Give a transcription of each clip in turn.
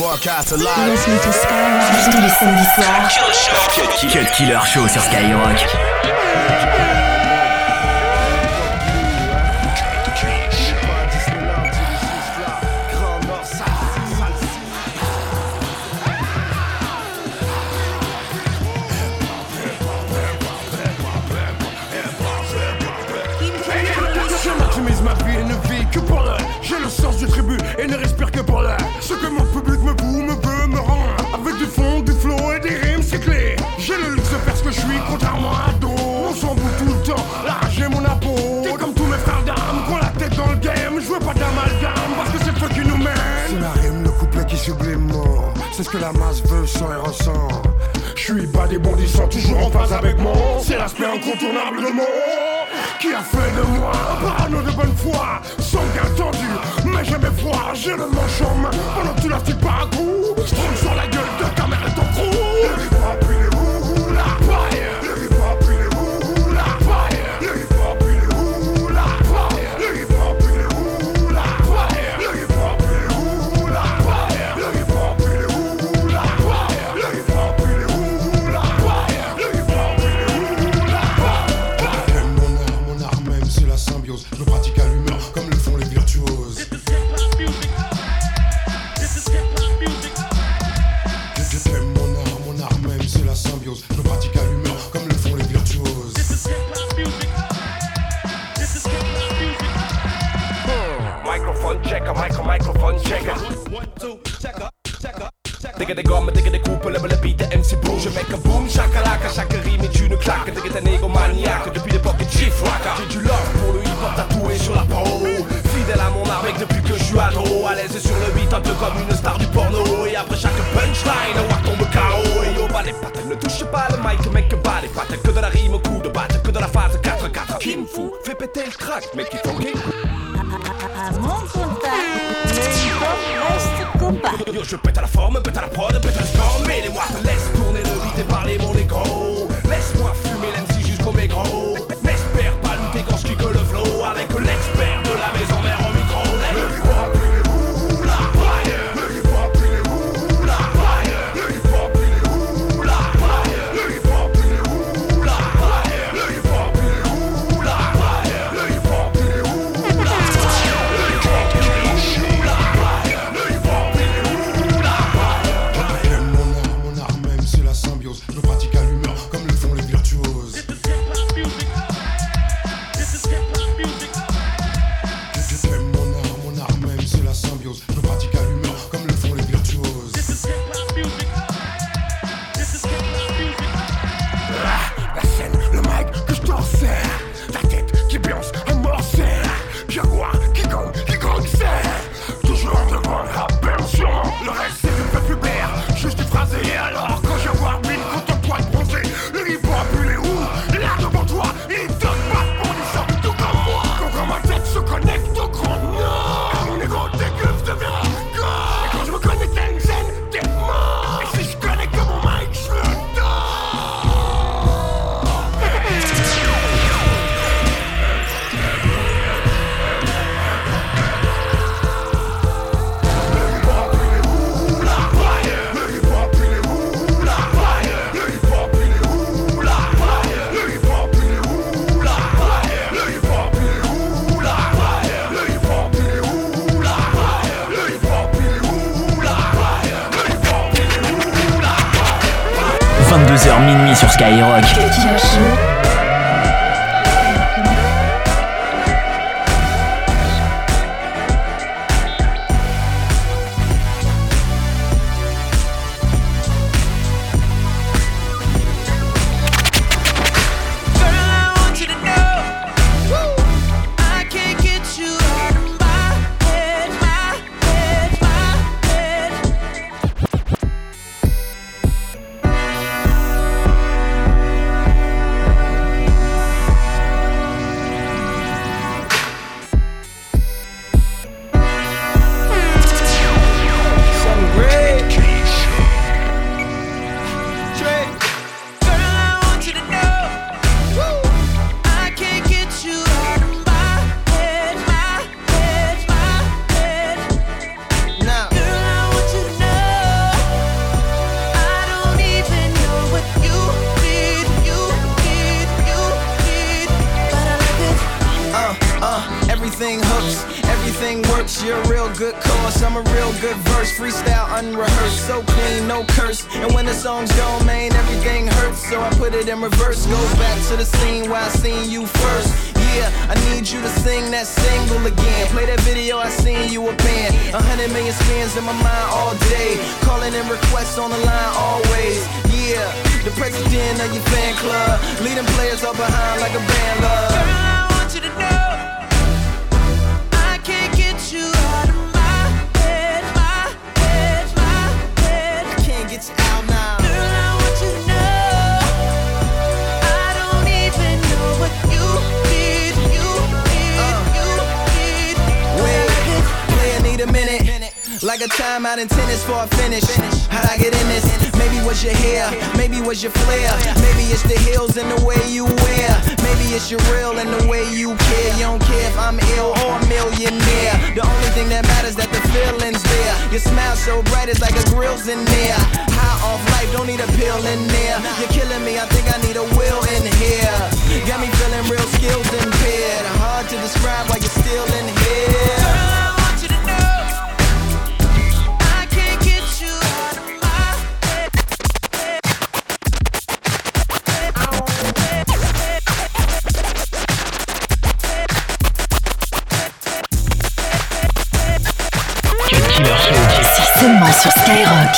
broadcast live. Tous les samedis soirs. Cut Killer Show sur Skyrock. C'est ce que la masse veut, sans et ressent. Je suis bas des bondissants, toujours en phase avec moi C'est l'aspect incontournable de mon. Qui a fait de moi un parano de bonne foi, sans gain tendu, mais jamais froid. J'ai le manche en main, pendant que tu la pas à coup. Je sur la gueule de ta mère et ton. sur Skyrock. Put it in reverse, go back to the scene where I seen you first. Yeah, I need you to sing that single again. Play that video, I seen you a band. A hundred million spins in my mind all day. Calling in requests on the line always. Yeah, the president of your fan club. Leading players up behind like a band love. Girl, I want you to know I can't get you out Like a timeout in tennis for a finish. How'd I get in this? Maybe was your hair, maybe was your flair. Maybe it's the heels and the way you wear. Maybe it's your real and the way you care. You don't care if I'm ill or a millionaire. The only thing that matters that the feeling's there. Your smile so bright, it's like a grill's in there. High off life, don't need a pill in there. You're killing me, I think I need a will in here. Got me feeling real skills impaired. Hard to describe why you're still in here. Sur Skyrock.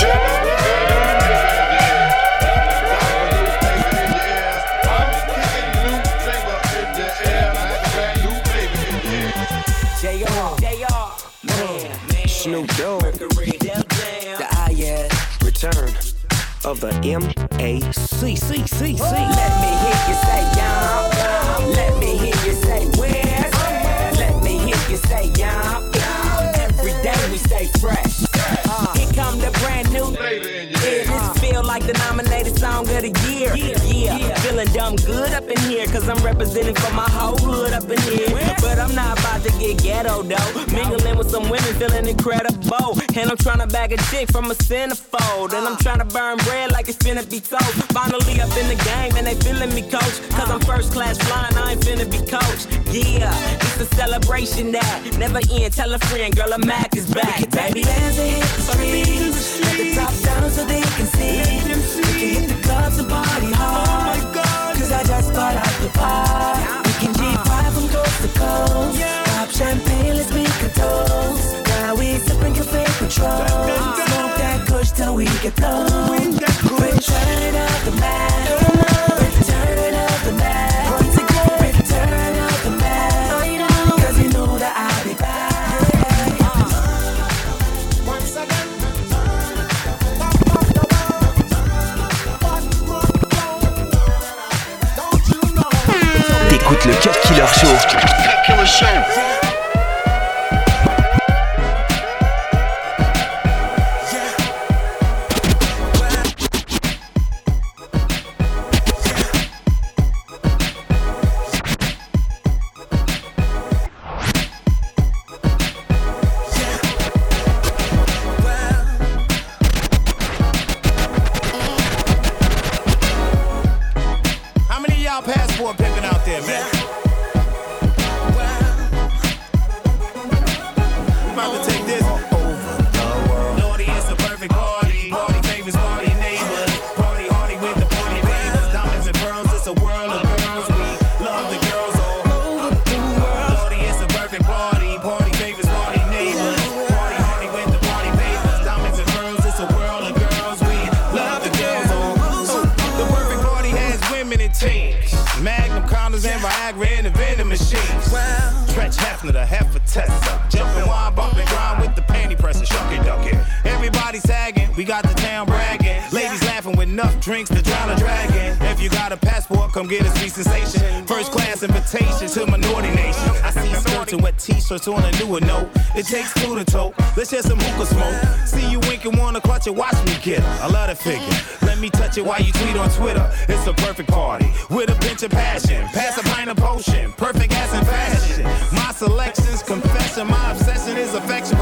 Snoop Dogg, the IS return of the M.A.C. C C C. Let me hear you say the year. Yeah, feeling dumb good up in here, cause I'm representing for my whole hood up in here. But I'm not about to get ghetto though. Mingling with some women, feeling incredible. And I'm trying to bag a chick from a centerfold. And I'm trying to burn bread like it's finna be toast. Finally up in the game, and they feeling me, coach. Cause I'm first class flying, ain't finna be coached. Yeah, it's a celebration that never end. Tell a friend, girl, a Mac is back. Baby, there's a hit freeze. Let the top down so they can see. We can hit the clubs and party hard. Oh my Cause I just bought out the bar. We can G5 from coast to coast. Pop champagne, let's make a toast. Now we sipping Cafe Patron. Smoke that kush till we get low. Return of the man. T'écoutes le Cut Killer Show. Hefner, the heifer tester. Jumping wine, bumping grind with the panty presser. Shucky ducky. Everybody sagging, we got the town bragging. Ladies laughing with enough drinks to drown a dragon. If you got a passport, come get a sweet sensation. First class invitation to my minority nation. I see skirts and wet t-shirts on a newer note. It takes two to tote. Let's share some hookah smoke. See you winking, wanna clutch it, watch me get her. I love that figure. Let me touch it while you tweet on Twitter. It's a perfect party with a pinch of passion. Pass a pint of potion. Perfect ass in fashion. Selections, confession. My obsession is affection,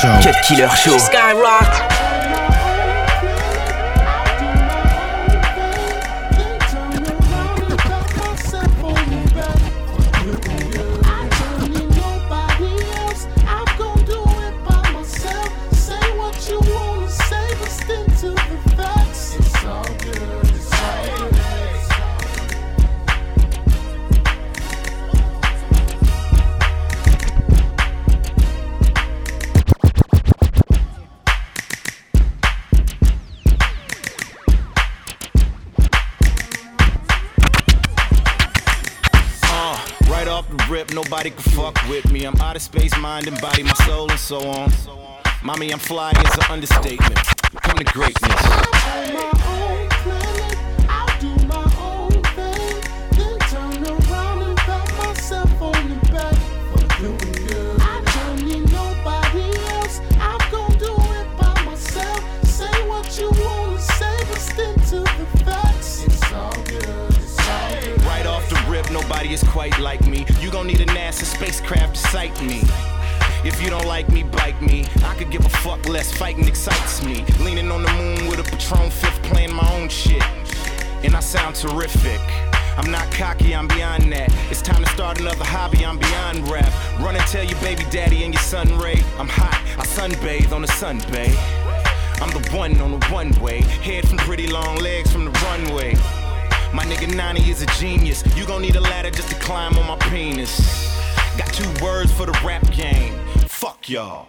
Show. Cut Killer Show. Skyrock. Fuck with me. I'm out of space, mind and body, my soul, and so on. Mommy, I'm flying is an understatement. Come to greatness. Sight me. If you don't like me, bite me. I could give a fuck less. Fighting excites me. Leaning on the moon with a Patron fifth, playing my own shit. And I sound terrific. I'm not cocky, I'm beyond that. It's time to start another hobby, I'm beyond rap. Run and tell your baby daddy and your son Ray. I'm hot, I sunbathe on the sun bay. I'm the one on the one way. Head from pretty long legs from the runway. My nigga Nani is a genius. You gon' need a ladder just to climb on my penis. Got two words for the rap game. Fuck y'all.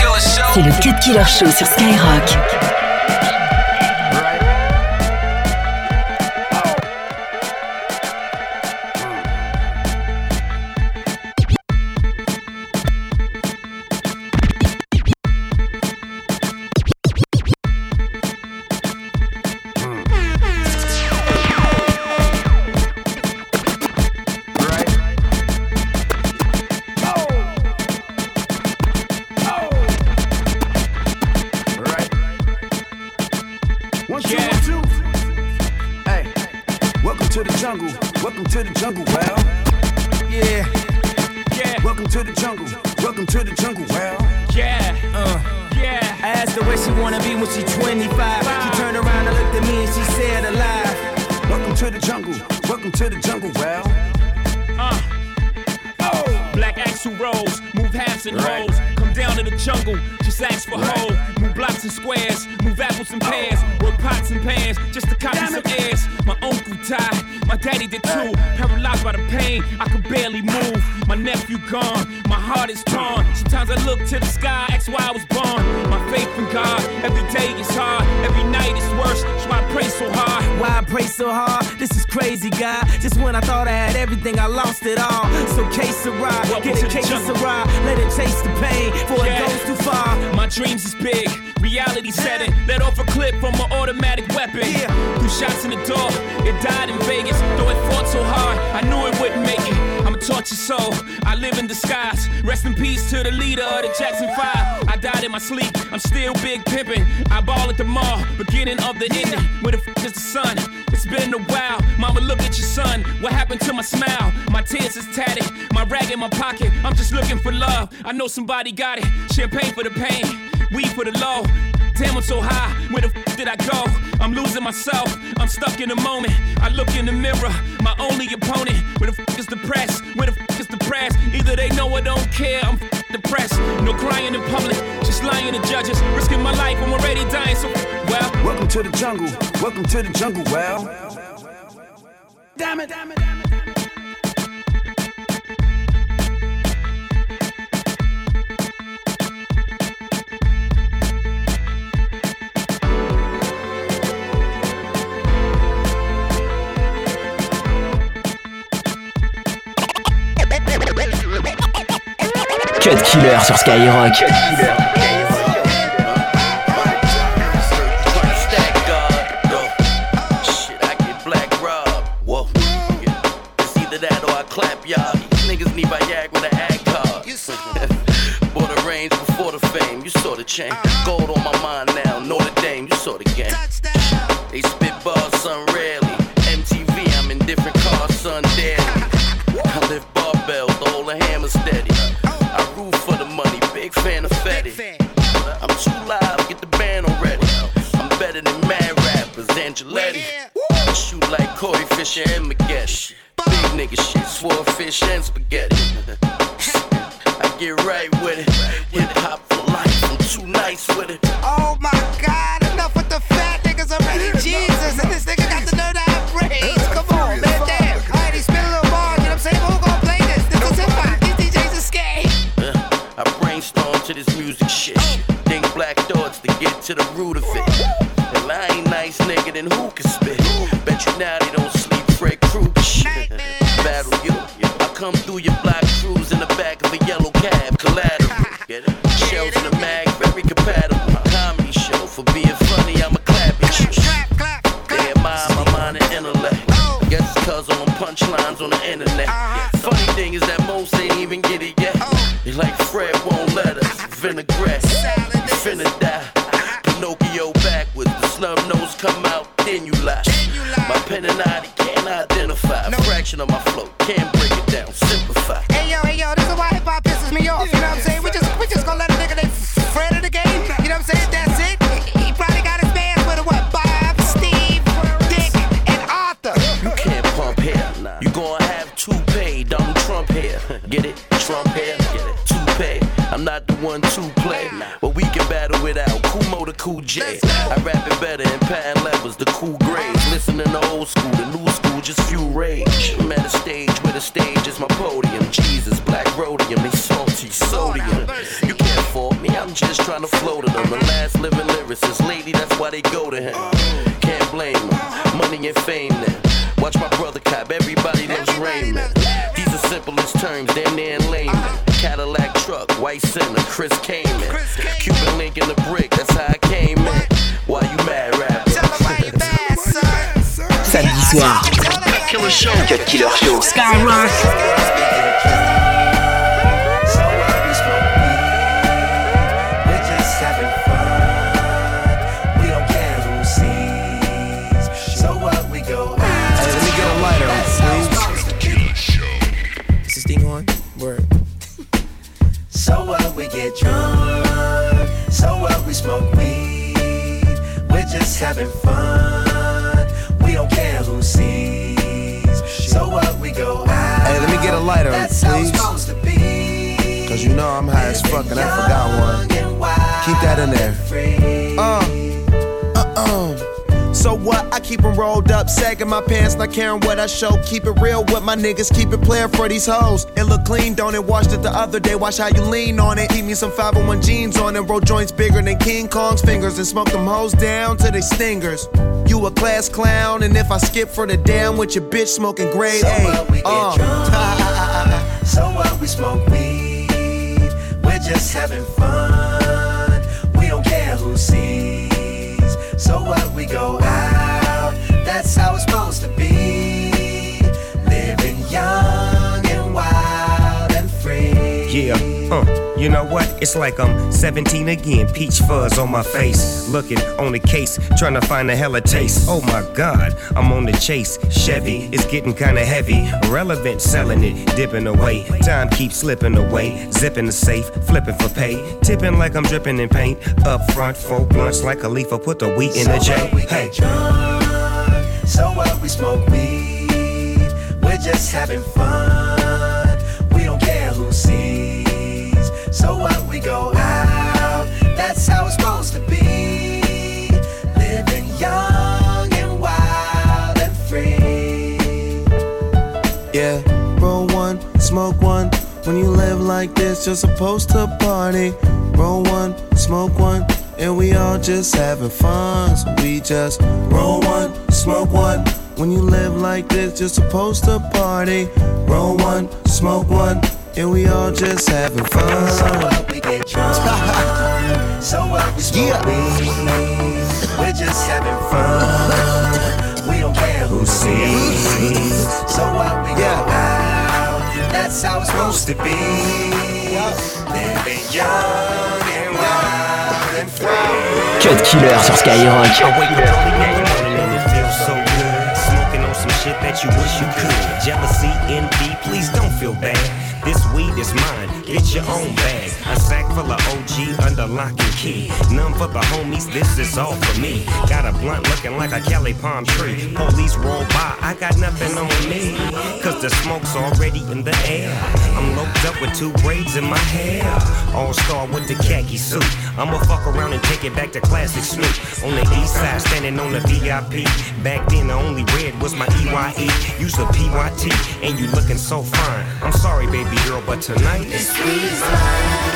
C'est le Cut Killer Show sur Skyrock. For hoe. Move blocks and squares, move apples and pears. Work pots and pans, just to copy some airs. My uncle died, my daddy did too. Paralyzed by the pain, I could barely move. My nephew gone, my heart is torn. Sometimes I look to the sky, ask why I was born. My faith in God, every day is hard, every night is worse. So I pray so hard. Why I pray so hard? This is crazy, God. Just when I thought I had everything, I lost it all. So case a ride, get a case ride. Let it chase the pain before Yeah. it goes too far. My dreams is big, reality setting. Let off a clip from an automatic weapon. Two shots in the door, it died in Vegas. Though it fought so hard, I knew it wouldn't make it. I'ma tortured soul. I live in disguise. Rest in peace to the leader of the Jackson 5. I died in my sleep. I'm still big pimping. I ball at the mall, beginning of the ending. Where the f is the sun? It's been a while. Mama, look at your son. What happened to my smile? My tears is tatted. My rag in my pocket. I'm just looking for love. I know somebody got it. Champagne for the pain. Weed for the low. Damn, I'm so high. Where the f did I go? I'm losing myself. I'm stuck in the moment. I look in the mirror. My only opponent. Where the f is the press? Where the f is the press? Either they know or don't care. I'm f- depressed. No crying in public. Just lying to judges. Risking my life. I'm already dying. So, well. Welcome to the jungle. Welcome to the jungle. Well, Damn it. Damn it. Damn it. Damn it. Killer sur Skyrock. Angeletti. Shoot like Corey Fisher and Magetti. Big nigga shit, swore fish and spaghetti. I get right with it. Hip hop for life, I'm too nice with it. Oh my god, enough with the fat niggas already. Jesus, and this nigga got the nerve to have brains. Come on, man, damn. Alright, he spit a little bar, you know what I'm saying? Who gon' play this? This is hip hop. These DJs are scared. Uh, I brainstorm to this music shit. Think black thoughts to get to the root of the cool grades. Listening to old school, the new school just few rage. I'm at a stage where the stage is my podium. Jesus, black rhodium, they salty sodium. You can't fault me, I'm just trying to float to them. The last living lyricist, lady, that's why they go to him. Can't blame him, money and fame then. Watch my brother cop, everybody loves Raymond. These are simplest terms, damn near layman. Cadillac truck, white center, Chris Kaman. Cuban link in the brick, soir. Cut Killer Show. Cut Killer Show. Skyrock. We're just having fun. We don't care who sees. So what we Hey, let me get a lighter, please. Is this thing on? Word. So what we get drunk. So what we smoke weed. We're just having fun. We don't care who sees. So what we go out. Hey, let me get a lighter, That's how it's please. supposed to be. Cause you know I'm high as fuck and I forgot one. Keep that in there. Uh, uh, uh. So what? I keep keep 'em rolled up, sagging my pants, not caring what I show. Keep it real with my niggas, keep it playing for these hoes. It look clean, don't it? Washed it the other day, watch how you lean on it. Keep me some 501 jeans on and roll joints bigger than King Kong's fingers and smoke them hoes down to they stingers. You a class clown, and if I skip for the damn with your bitch smoking grade So A. what we get Uh. drunk. So what we smoke weed. We're just having fun. We don't care who sees. So what we go out, that's how it's supposed to be. Living young and wild and free. Yeah, uh you know what? It's like I'm 17 again, peach fuzz on my face. Looking on the case, trying to find a hella taste. Oh my god, I'm on the chase. Chevy, it's getting kinda heavy. Relevant, selling it, dipping away. Time keeps slipping away. Zipping the safe, flipping for pay. Tipping like I'm dripping in paint. Up front, four blunts like a leaf. I put the wheat in the J. Hey. So what? We smoke weed. We're just having fun. Like this, you're supposed to party. Roll one, smoke one, and we all just having fun. So we just roll one, smoke one. When you live like this, you're supposed to party. Roll one, smoke one, and we all just having fun. So what? We get drunk. so what? We smoke weed. We're just having fun. We don't care who sees. Supposed to be. Living young and wild and free. Cut Killer sur Skyrock. I wake up early morning and it feels so good. Smoking on some shit that you wish you could. Jealousy, envy, please don't feel bad. This weed is mine, get your own bag. A sack full of OG under lock and key. None for the homies, this is all for me. Got a blunt looking like a Cali palm tree. Police roll by, I got nothing on me. Cause the smoke's already in the air. I'm loped up with two braids in my hair. All star with the khaki suit. I'ma fuck around and take it back to classic Snoop. On the east side, standing on the VIP. Back then, the only red was my EYE. Use a PYT, and you looking so fine. I'm sorry, baby girl, but tonight it's Back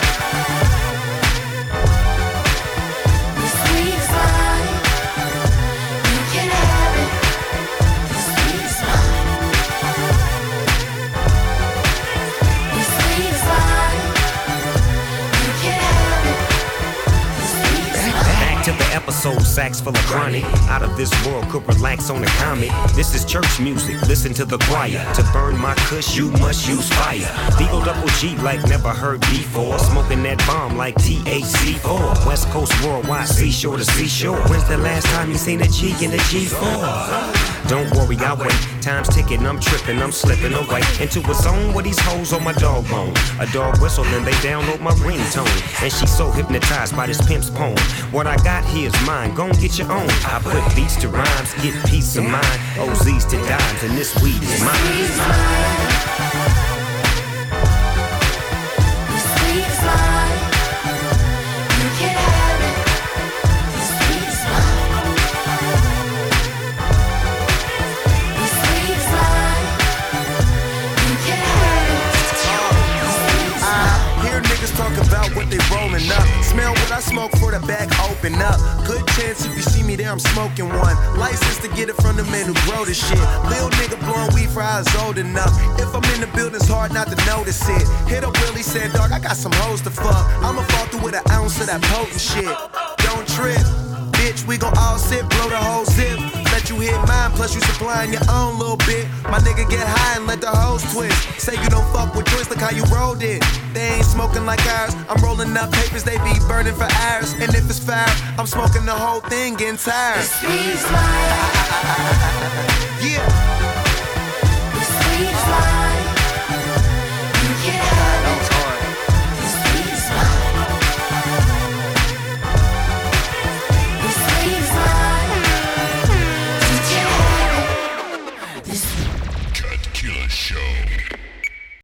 episode, sax full of chronic. Out of this world, could relax on a comet. This is church music, listen to the choir. To burn my kush, you must use fire. D-O double G like never heard before. Smoking that bomb like THC4. West Coast worldwide, seashore to seashore. When's the last time you seen a G in a G4? Don't worry, I wait. Time's ticking, I'm tripping, I'm slipping away into a zone where these hoes on my dog bone. A dog whistle, then they download my ringtone. And she's so hypnotized by this pimp's poem. What I got here is mine, gon' get your own. I put beats to rhymes, get peace of mind. OZs to dimes, and this weed is mine. Rolling up. Smell what I smoke for the back open up. Good chance if you see me there, I'm smoking one. License to get it from the men who grow this shit. Lil nigga blowing weed for was old enough. If I'm in the building, it's hard not to notice it. Hit up Willie, said, dog, I got some hoes to fuck. I'ma fall through with an ounce of that potent shit. Don't trip bitch. We gon' all sip, blow the whole zip. Let you hit mine, plus you supplying your own little bit. My nigga get high and let the hoes twist. Say you don't fuck with joints, look how you rolled it. They ain't smoking like ours. I'm rolling up papers, they be burning for hours. And if it's fire, I'm smoking the whole thing, getting tired. It. Yeah. It.